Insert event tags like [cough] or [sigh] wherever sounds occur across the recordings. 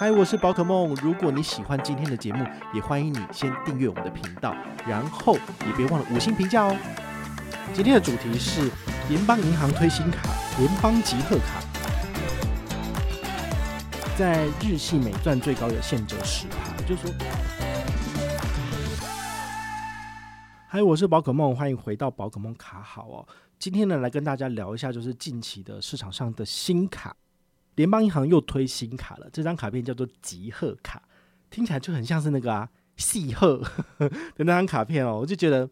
嗨，我是宝可梦。如果你喜欢今天的节目，也欢迎你先订阅我们的频道，然后也别忘了五星评价哦。今天的主题是联邦银行推新卡——联邦集贺卡，在日系美钻最高有现折十趴，就是说，嗨，我是宝可梦，欢迎回到宝可梦卡好哦。今天呢，来跟大家聊一下，就是近期的市场上的新卡。联邦银行又推新卡了，这张卡片叫做集贺卡，听起来就很像是那个啊戏贺 [laughs] 的那张卡片哦。我就觉得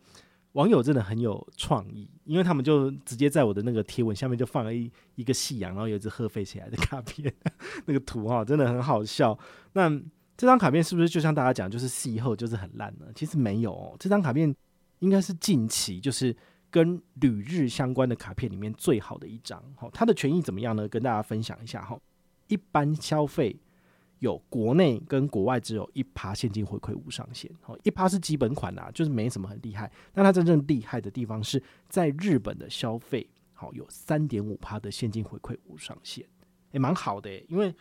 网友真的很有创意，因为他们就直接在我的那个贴文下面就放了一一个夕阳，然后有一只鹤飞起来的卡片，[laughs] 那个图哈真的很好笑。那这张卡片是不是就像大家讲，就是戏贺就是很烂呢？其实没有哦，这张卡片应该是近期就是。跟旅日相关的卡片里面最好的一张，好，它的权益怎么样呢？跟大家分享一下哈。一般消费有国内跟国外只有一趴现金回馈无上限，好，一趴是基本款啊，就是没什么很厉害。但它真正厉害的地方是在日本的消费，好，有三点五趴的现金回馈无上限，也蛮好的。因为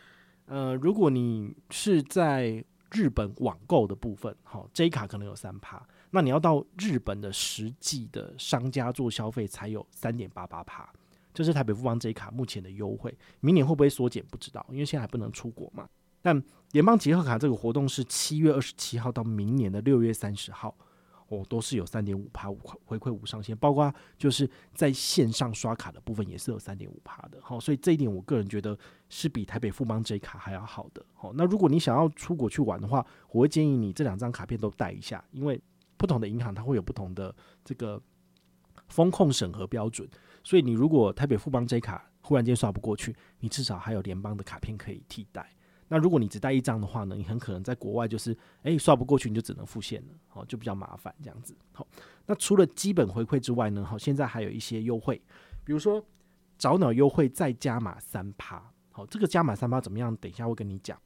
呃，如果你是在日本网购的部分，好，J 卡可能有三趴。那你要到日本的实际的商家做消费才有三点八八趴，这是台北富邦这一卡目前的优惠，明年会不会缩减不知道，因为现在还不能出国嘛。但联邦集合卡这个活动是七月二十七号到明年的六月三十号，哦，都是有三点五趴五回馈无上限，包括就是在线上刷卡的部分也是有三点五趴的，好，所以这一点我个人觉得是比台北富邦这一卡还要好的。好，那如果你想要出国去玩的话，我会建议你这两张卡片都带一下，因为。不同的银行它会有不同的这个风控审核标准，所以你如果台北富邦这卡忽然间刷不过去，你至少还有联邦的卡片可以替代。那如果你只带一张的话呢，你很可能在国外就是诶刷不过去，你就只能付现了，好，就比较麻烦这样子。好，那除了基本回馈之外呢，好，现在还有一些优惠，比如说早鸟优惠再加码三趴，好，这个加码三趴怎么样？等一下会跟你讲。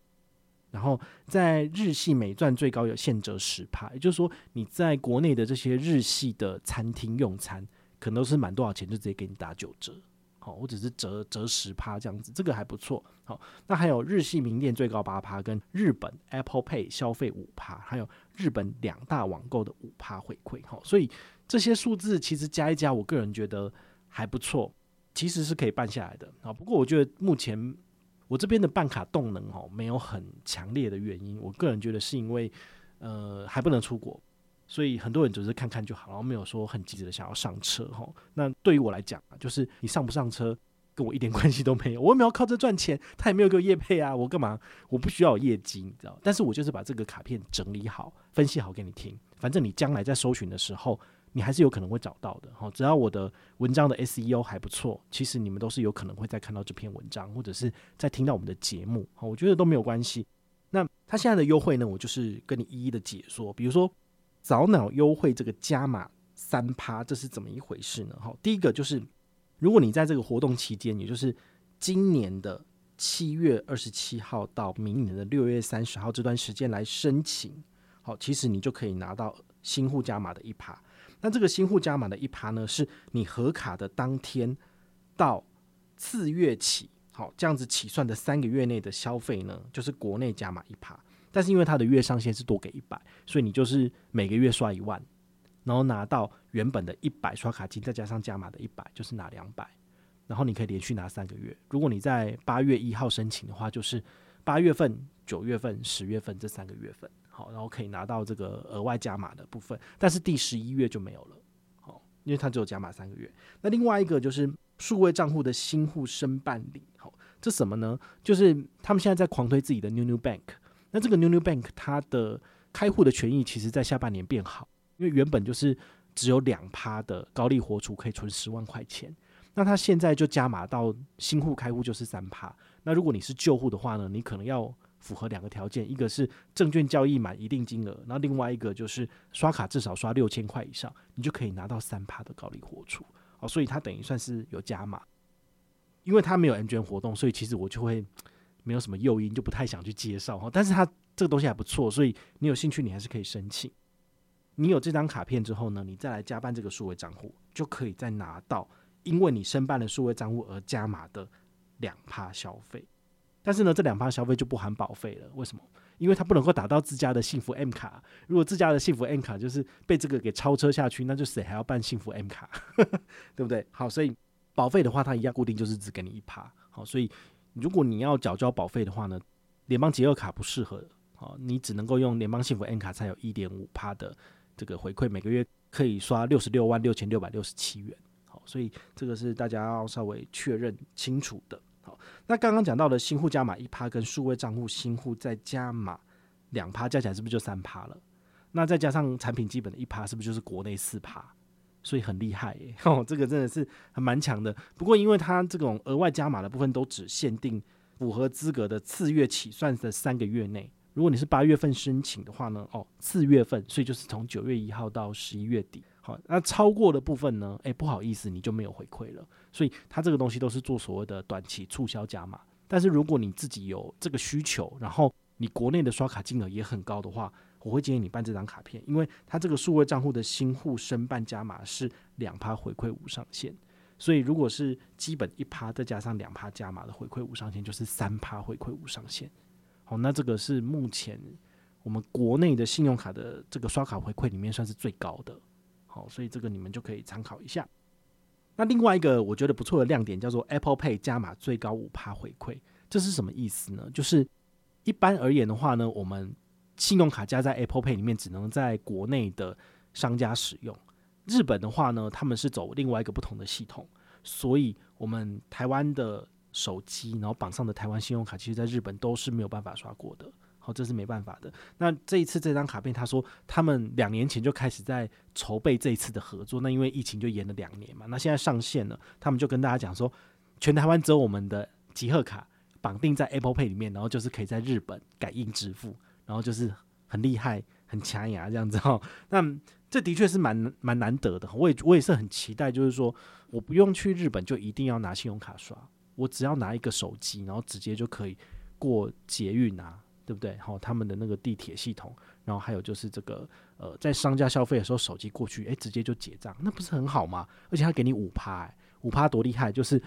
然后在日系美钻最高有现折十趴，也就是说你在国内的这些日系的餐厅用餐，可能都是满多少钱就直接给你打九折，好，我只是折折十趴这样子，这个还不错。好，那还有日系名店最高八趴，跟日本 Apple Pay 消费五趴，还有日本两大网购的五趴回馈，好，所以这些数字其实加一加，我个人觉得还不错，其实是可以办下来的。啊，不过我觉得目前。我这边的办卡动能哦，没有很强烈的原因，我个人觉得是因为，呃，还不能出国，所以很多人只是看看就好，然后没有说很急着的想要上车哈。那对于我来讲啊，就是你上不上车跟我一点 [laughs] 关系都没有，我也没有靠这赚钱，他也没有给我业配啊，我干嘛？我不需要业绩，你知道？但是我就是把这个卡片整理好、分析好给你听，反正你将来在搜寻的时候。你还是有可能会找到的，哈，只要我的文章的 SEO 还不错，其实你们都是有可能会再看到这篇文章，或者是再听到我们的节目，哈，我觉得都没有关系。那他现在的优惠呢，我就是跟你一一的解说，比如说早鸟优惠这个加码三趴，这是怎么一回事呢？哈，第一个就是如果你在这个活动期间，也就是今年的七月二十七号到明年的六月三十号这段时间来申请，好，其实你就可以拿到新户加码的一趴。那这个新户加码的一趴呢，是你核卡的当天到次月起，好，这样子起算的三个月内的消费呢，就是国内加码一趴。但是因为它的月上限是多给一百，所以你就是每个月刷一万，然后拿到原本的一百刷卡金，再加上加码的一百，就是拿两百，然后你可以连续拿三个月。如果你在八月一号申请的话，就是八月份、九月份、十月份这三个月份。好，然后可以拿到这个额外加码的部分，但是第十一月就没有了。好，因为它只有加码三个月。那另外一个就是数位账户的新户申办理，好，这什么呢？就是他们现在在狂推自己的 New New Bank。那这个 New New Bank 它的开户的权益其实在下半年变好，因为原本就是只有两趴的高利活储可以存十万块钱，那它现在就加码到新户开户就是三趴，那如果你是旧户的话呢，你可能要符合两个条件，一个是证券交易满一定金额，然后另外一个就是刷卡至少刷六千块以上，你就可以拿到三趴的高利活储。哦，所以它等于算是有加码，因为它没有 M 券活动，所以其实我就会没有什么诱因，就不太想去介绍哈。但是它这个东西还不错，所以你有兴趣，你还是可以申请。你有这张卡片之后呢，你再来加办这个数位账户，就可以再拿到因为你申办了数位账户而加码的两趴消费。但是呢，这两趴消费就不含保费了。为什么？因为它不能够打到自家的幸福 M 卡。如果自家的幸福 M 卡就是被这个给超车下去，那就谁还要办幸福 M 卡？[laughs] 对不对？好，所以保费的话，它一样固定就是只给你一趴。好，所以如果你要缴交保费的话呢，联邦结合卡不适合。好，你只能够用联邦幸福 N 卡才有一点五趴的。这个回馈每个月可以刷六十六万六千六百六十七元，好，所以这个是大家要稍微确认清楚的。好，那刚刚讲到的新户加码一趴跟数位账户新户再加码两趴，加起来是不是就三趴了？那再加上产品基本的一趴，是不是就是国内四趴？所以很厉害耶！[laughs] 哦，这个真的是还蛮强的。不过因为它这种额外加码的部分都只限定符合资格的次月起算的三个月内。如果你是八月份申请的话呢，哦，四月份，所以就是从九月一号到十一月底，好，那超过的部分呢，诶，不好意思，你就没有回馈了。所以它这个东西都是做所谓的短期促销加码。但是如果你自己有这个需求，然后你国内的刷卡金额也很高的话，我会建议你办这张卡片，因为它这个数位账户的新户申办加码是两趴回馈无上限，所以如果是基本一趴再加上两趴加码的回馈无上限，就是三趴回馈无上限。好，那这个是目前我们国内的信用卡的这个刷卡回馈里面算是最高的。好，所以这个你们就可以参考一下。那另外一个我觉得不错的亮点叫做 Apple Pay 加码最高五趴回馈，这是什么意思呢？就是一般而言的话呢，我们信用卡加在 Apple Pay 里面只能在国内的商家使用。日本的话呢，他们是走另外一个不同的系统，所以我们台湾的。手机，然后绑上的台湾信用卡，其实在日本都是没有办法刷过的。好，这是没办法的。那这一次这张卡片，他说他们两年前就开始在筹备这一次的合作。那因为疫情就延了两年嘛，那现在上线了，他们就跟大家讲说，全台湾只有我们的集贺卡绑定在 Apple Pay 里面，然后就是可以在日本感应支付，然后就是很厉害、很强牙这样子哈。[laughs] 那这的确是蛮蛮难得的。我也我也是很期待，就是说我不用去日本就一定要拿信用卡刷。我只要拿一个手机，然后直接就可以过捷运啊，对不对？好，他们的那个地铁系统，然后还有就是这个呃，在商家消费的时候，手机过去，诶，直接就结账，那不是很好吗？而且他给你五趴，哎，五趴多厉害！就是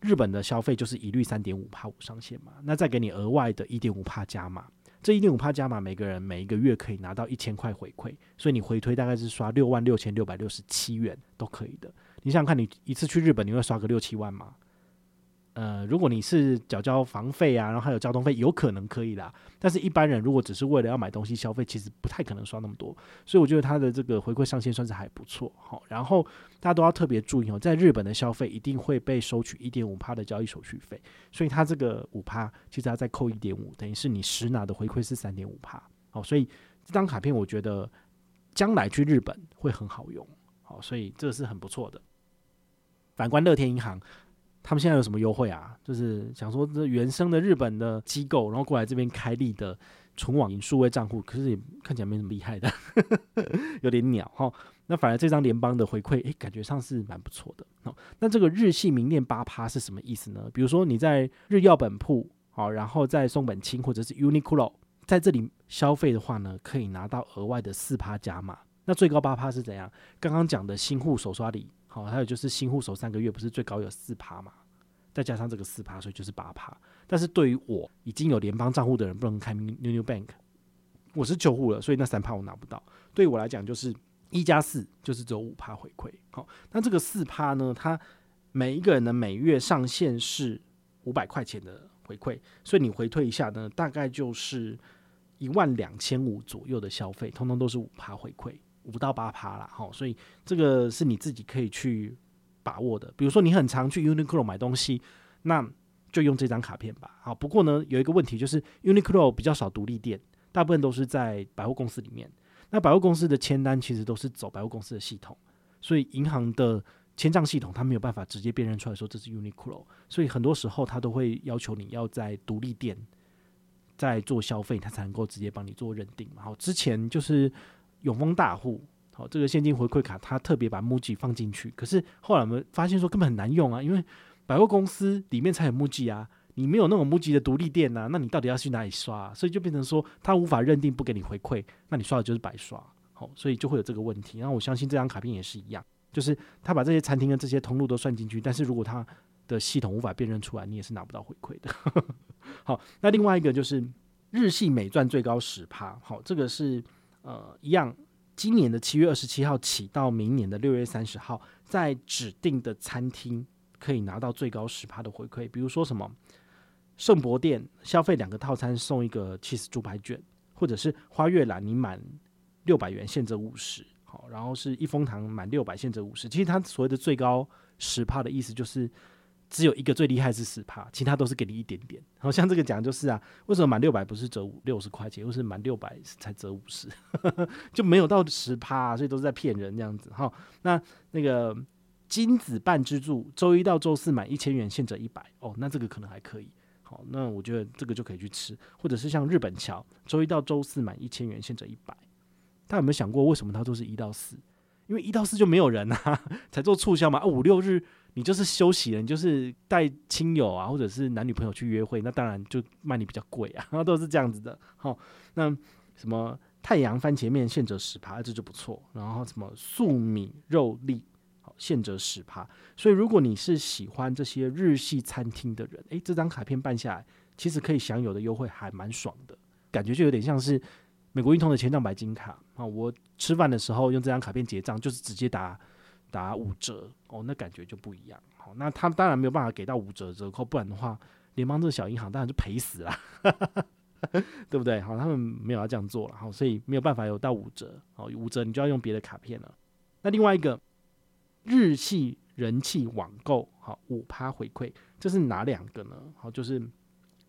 日本的消费就是一律三点五趴无上限嘛，那再给你额外的一点五趴加码，这一点五趴加码，每个人每一个月可以拿到一千块回馈，所以你回推大概是刷六万六千六百六十七元都可以的。你想想看，你一次去日本，你会刷个六七万吗？呃，如果你是缴交房费啊，然后还有交通费，有可能可以啦。但是一般人如果只是为了要买东西消费，其实不太可能刷那么多。所以我觉得它的这个回馈上限算是还不错。好，然后大家都要特别注意哦，在日本的消费一定会被收取一点五趴的交易手续费，所以它这个五趴其实要再扣一点五，等于是你实拿的回馈是三点五趴。好，所以这张卡片我觉得将来去日本会很好用。好，所以这是很不错的。反观乐天银行。他们现在有什么优惠啊？就是想说，这原生的日本的机构，然后过来这边开立的纯网银数位账户，可是也看起来没什么厉害的，[laughs] 有点鸟哈。那反而这张联邦的回馈，诶，感觉上是蛮不错的。好，那这个日系名店八趴是什么意思呢？比如说你在日曜本铺，好，然后在松本清或者是 Uniqlo 在这里消费的话呢，可以拿到额外的四趴加码。那最高八趴是怎样？刚刚讲的新户手刷礼。好，还有就是新户首三个月不是最高有四趴嘛？再加上这个四趴，所以就是八趴。但是对于我已经有联邦账户的人，不能开 New New Bank，我是旧户了，所以那三趴我拿不到。对于我来讲，就是一加四就是只有五趴回馈。好，那这个四趴呢？它每一个人的每月上限是五百块钱的回馈，所以你回退一下呢，大概就是一万两千五左右的消费，通通都是五趴回馈。五到八趴啦，好，所以这个是你自己可以去把握的。比如说你很常去 Uniqlo 买东西，那就用这张卡片吧。好，不过呢，有一个问题就是 Uniqlo 比较少独立店，大部分都是在百货公司里面。那百货公司的签单其实都是走百货公司的系统，所以银行的签账系统它没有办法直接辨认出来说这是 Uniqlo，所以很多时候它都会要求你要在独立店在做消费，它才能够直接帮你做认定。好，之前就是永丰大户，好，这个现金回馈卡它特别把 MUJI 放进去，可是后来我们发现说根本很难用啊，因为百货公司里面才有 MUJI 啊，你没有那种 MUJI 的独立店啊，那你到底要去哪里刷？所以就变成说他无法认定不给你回馈，那你刷的就是白刷。好，所以就会有这个问题。然后我相信这张卡片也是一样。就是他把这些餐厅的这些通路都算进去，但是如果他的系统无法辨认出来，你也是拿不到回馈的。[laughs] 好，那另外一个就是日系美钻最高十趴，好，这个是呃一样，今年的七月二十七号起到明年的六月三十号，在指定的餐厅可以拿到最高十趴的回馈，比如说什么圣博店消费两个套餐送一个 cheese 猪排卷，或者是花月兰你满六百元现折五十。好，然后是一风堂满六百现折五十。其实它所谓的最高十趴的意思，就是只有一个最厉害是十趴，其他都是给你一点点。好像这个讲就是啊，为什么满六百不是折五六十块钱，又是满六百才折五十，[laughs] 就没有到十趴，所以都是在骗人这样子。哈，那那个金子半支柱，周一到周四满一千元现折一百。哦，那这个可能还可以。好，那我觉得这个就可以去吃，或者是像日本桥，周一到周四满一千元现折一百。他有没有想过，为什么他都是一到四？因为一到四就没有人啊，才做促销嘛。啊，五六日你就是休息了，你就是带亲友啊，或者是男女朋友去约会，那当然就卖你比较贵啊，然 [laughs] 后都是这样子的。好，那什么太阳番茄面现折十趴，这就不错。然后什么粟米肉粒，好，现折十趴。所以如果你是喜欢这些日系餐厅的人，诶，这张卡片办下来，其实可以享有的优惠还蛮爽的，感觉就有点像是。美国运通的千帐白金卡啊，我吃饭的时候用这张卡片结账，就是直接打打五折哦，那感觉就不一样。好，那他当然没有办法给到五折折扣，不然的话，联邦这个小银行当然就赔死了，[laughs] 对不对？好，他们没有要这样做了，好，所以没有办法有到五折。好，五折你就要用别的卡片了。那另外一个日系人气网购，好，五趴回馈，这是哪两个呢？好，就是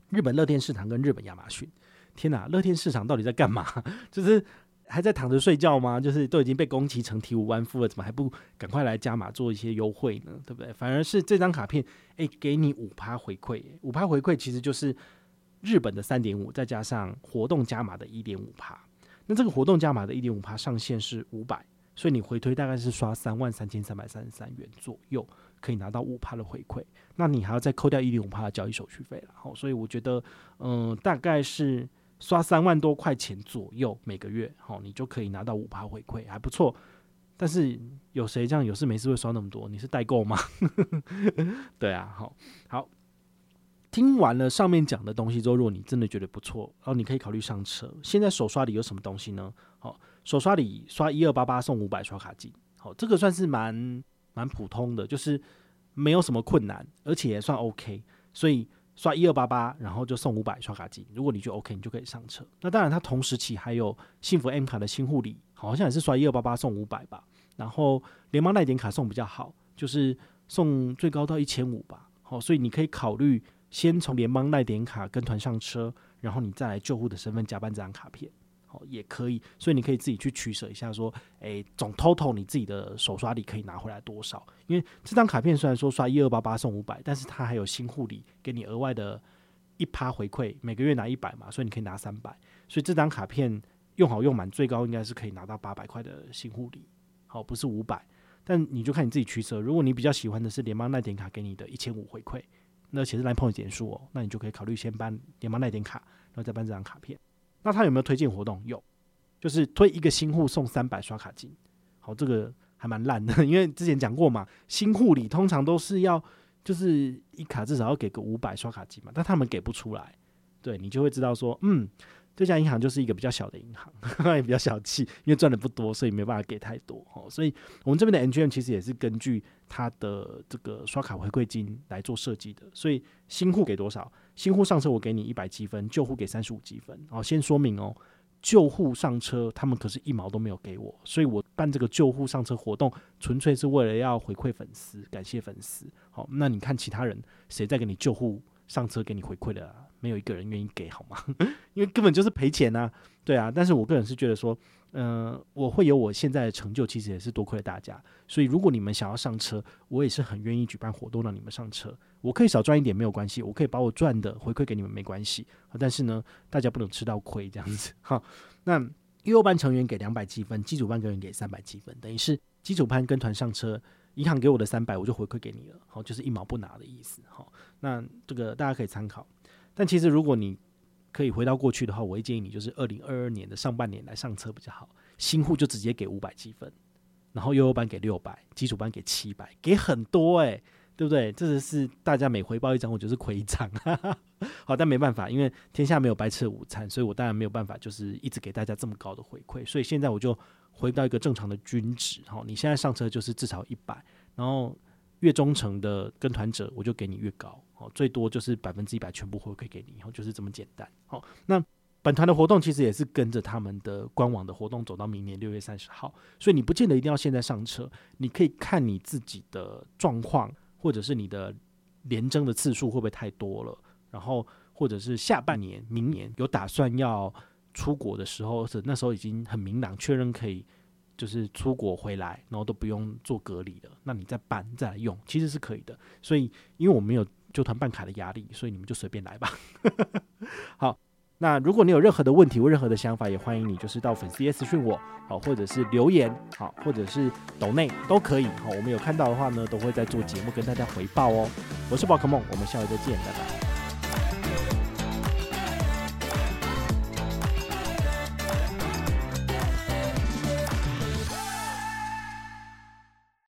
日本乐天市场跟日本亚马逊。天哪，乐天市场到底在干嘛？[laughs] 就是还在躺着睡觉吗？就是都已经被宫崎成体无完肤了，怎么还不赶快来加码做一些优惠呢？对不对？反而是这张卡片，哎，给你五趴回馈，五趴回馈其实就是日本的三点五，再加上活动加码的一点五趴。那这个活动加码的一点五趴上限是五百，所以你回推大概是刷三万三千三百三十三元左右，可以拿到五趴的回馈。那你还要再扣掉一点五趴的交易手续费了。好，所以我觉得，嗯，大概是。刷三万多块钱左右每个月，好，你就可以拿到五趴回馈，还不错。但是有谁这样有事没事会刷那么多？你是代购吗？[laughs] 对啊，好，好。听完了上面讲的东西之后，如果你真的觉得不错，然后你可以考虑上车。现在手刷里有什么东西呢？好，手刷里刷一二八八送五百刷卡金，好，这个算是蛮蛮普通的，就是没有什么困难，而且也算 OK，所以。刷一二八八，然后就送五百刷卡机。如果你就 OK，你就可以上车。那当然，它同时起还有幸福 M 卡的新护理，好像也是刷一二八八送五百吧。然后联邦耐点卡送比较好，就是送最高到一千五吧。好，所以你可以考虑先从联邦耐点卡跟团上车，然后你再来救护的身份加办这张卡片。哦，也可以，所以你可以自己去取舍一下，说，诶、总 total 你自己的手刷礼可以拿回来多少？因为这张卡片虽然说刷一二八八送五百，但是它还有新护理给你额外的一趴回馈，每个月拿一百嘛，所以你可以拿三百，所以这张卡片用好用满，最高应该是可以拿到八百块的新护理，好，不是五百，但你就看你自己取舍。如果你比较喜欢的是联邦耐点卡给你的一千五回馈，那其实 Line Point 点数哦，那你就可以考虑先办联邦耐点卡，然后再办这张卡片。那他有没有推荐活动？有，就是推一个新户送三百刷卡金。好，这个还蛮烂的，[laughs] 因为之前讲过嘛，新户里通常都是要就是一卡至少要给个五百刷卡金嘛，但他们给不出来，对你就会知道说，嗯。这家银行就是一个比较小的银行，[laughs] 也比较小气，因为赚的不多，所以没办法给太多哦。所以我们这边的 NGM 其实也是根据它的这个刷卡回馈金来做设计的。所以新户给多少？新户上车我给你一百积分，旧户给三十五积分。哦，先说明哦，旧户上车他们可是一毛都没有给我，所以我办这个旧户上车活动，纯粹是为了要回馈粉丝，感谢粉丝。好，那你看其他人谁在给你旧户上车给你回馈的？没有一个人愿意给，好吗？[laughs] 因为根本就是赔钱啊，对啊。但是我个人是觉得说，嗯、我会有我现在的成就，其实也是多亏了大家。所以如果你们想要上车，我也是很愿意举办活动让你们上车。我可以少赚一点没有关系，我可以把我赚的回馈给你们没关系。但是呢，大家不能吃到亏这样子。好，[laughs] 那幼班成员给两百积分，基础班成员给三百积分，等于是基础班跟团上车。银行给我的三百，我就回馈给你了，好，就是一毛不拿的意思，好，那这个大家可以参考。但其实如果你可以回到过去的话，我会建议你就是二零二二年的上半年来上车比较好。新户就直接给五百积分，然后幼幼班给六百，基础班给七百，给很多诶、对不对？这是大家每回报一张，我就是亏一张，[laughs] 好，但没办法，因为天下没有白吃的午餐，所以我当然没有办法就是一直给大家这么高的回馈，所以现在我就。回到一个正常的均值，好，你现在上车就是至少一百，然后越忠诚的跟团者，我就给你越高，好，最多就是百分之一百全部回馈给你，然后就是这么简单，好，那本团的活动其实也是跟着他们的官网的活动走到明年六月三十号，所以你不见得一定要现在上车，你可以看你自己的状况，或者是你的连征的次数会不会太多了，然后或者是下半年、明年有打算要。出国的时候是那时候已经很明朗，确认可以就是出国回来，然后都不用做隔离了。那你再办再来用，其实是可以的。所以因为我没有就团办卡的压力，所以你们就随便来吧。好，那如果你有任何的问题或任何的想法，也欢迎你就是到粉丝私讯我，好，或者是留言，好，或者是抖内都可以。好，我们有看到的话呢，都会在做节目跟大家回报哦。我是宝可梦，我们下回再见，拜拜。